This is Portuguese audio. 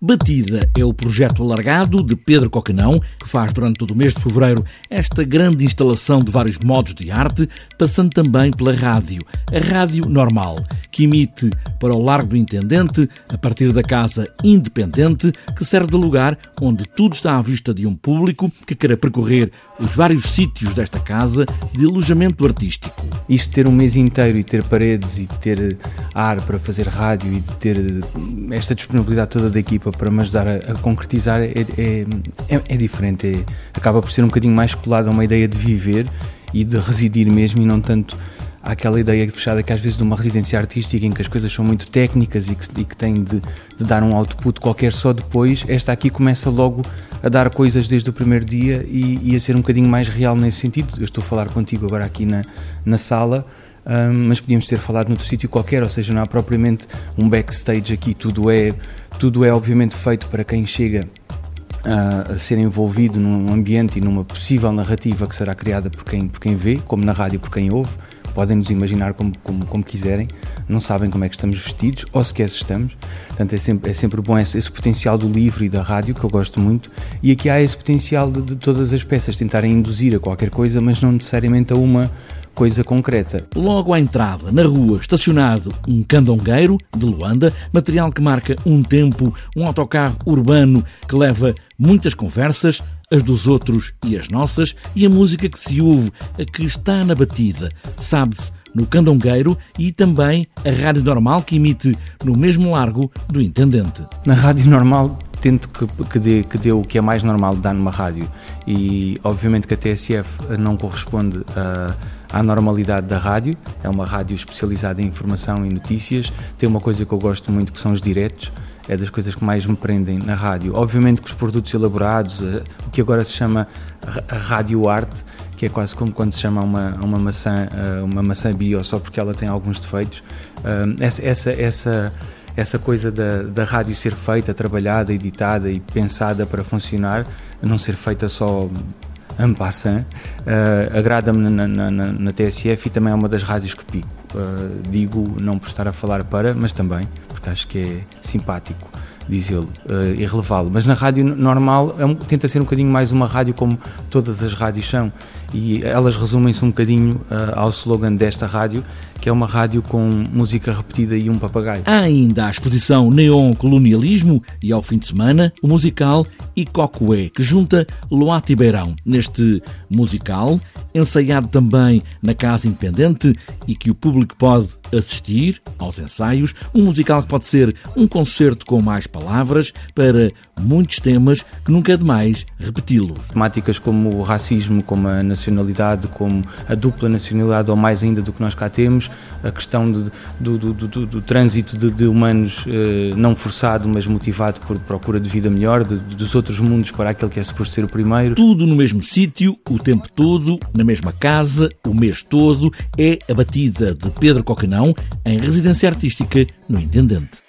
Batida é o projeto alargado de Pedro Coquenão, que faz durante todo o mês de fevereiro esta grande instalação de vários modos de arte, passando também pela rádio, a Rádio Normal, que emite para o Largo do Intendente, a partir da Casa Independente, que serve de lugar onde tudo está à vista de um público que queira percorrer os vários sítios desta casa de alojamento artístico. Isto ter um mês inteiro e ter paredes e ter ar para fazer rádio e ter esta disponibilidade toda da equipa para me ajudar a, a concretizar é, é, é, é diferente. É, acaba por ser um bocadinho mais colado a uma ideia de viver e de residir mesmo e não tanto aquela ideia fechada que às vezes de uma residência artística em que as coisas são muito técnicas e que, e que têm de, de, dar um output qualquer só depois, esta aqui começa logo a dar coisas desde o primeiro dia e, e a ser um bocadinho mais real nesse sentido. Eu estou a falar contigo agora aqui na, na sala, um, mas podíamos ter falado noutro sítio qualquer, ou seja, não há propriamente um backstage aqui, tudo é, tudo é obviamente feito para quem chega a, a ser envolvido num ambiente e numa possível narrativa que será criada por quem, por quem vê, como na rádio por quem ouve. Podem nos imaginar como, como, como quiserem, não sabem como é que estamos vestidos, ou sequer se estamos. Portanto, é sempre, é sempre bom esse, esse potencial do livro e da rádio, que eu gosto muito. E aqui há esse potencial de, de todas as peças tentarem induzir a qualquer coisa, mas não necessariamente a uma coisa concreta. Logo à entrada, na rua, estacionado um candongueiro de Luanda, material que marca um tempo, um autocarro urbano que leva muitas conversas, as dos outros e as nossas, e a música que se ouve, a que está na batida, sabe-se, no Candongueiro e também a rádio normal que emite no mesmo largo do Intendente. Na rádio normal tento que, que, dê, que dê o que é mais normal de dar numa rádio e obviamente que a TSF não corresponde a à normalidade da rádio. É uma rádio especializada em informação e notícias. Tem uma coisa que eu gosto muito que são os diretos. É das coisas que mais me prendem na rádio. Obviamente que os produtos elaborados, eh, o que agora se chama rádio arte, que é quase como quando se chama uma, uma maçã eh, uma maçã bio só porque ela tem alguns defeitos. Eh, essa, essa, essa essa coisa da, da rádio ser feita, trabalhada, editada e pensada para funcionar, não ser feita só en passant, uh, agrada-me na, na, na, na, TSF e também é uma das rádios que pico. Uh, digo não por estar a falar para, mas também acho que é simpático dizê-lo uh, e relevá-lo. Mas na rádio normal é um, tenta ser um bocadinho mais uma rádio como todas as rádios são e elas resumem-se um bocadinho uh, ao slogan desta rádio, que é uma rádio com música repetida e um papagaio. Há ainda a exposição Neon Colonialismo e ao fim de semana o musical Icocué, que junta Loate e Beirão. Neste musical, ensaiado também na Casa Independente e que o público pode assistir aos ensaios, um musical que pode ser um concerto com mais palavras para muitos temas que nunca é demais repeti-los. Temáticas como o racismo, como a nacionalidade, como a dupla nacionalidade, ou mais ainda do que nós cá temos, a questão de, do, do, do, do, trânsito de, de humanos eh, não forçado, mas motivado por procura de vida melhor, de, dos outros mundos para aquele que é suposto ser o primeiro. Tudo no mesmo sítio, o tempo todo, na mesma casa, o mês todo, é a batida de Pedro Coquenão em residência artística no Intendente.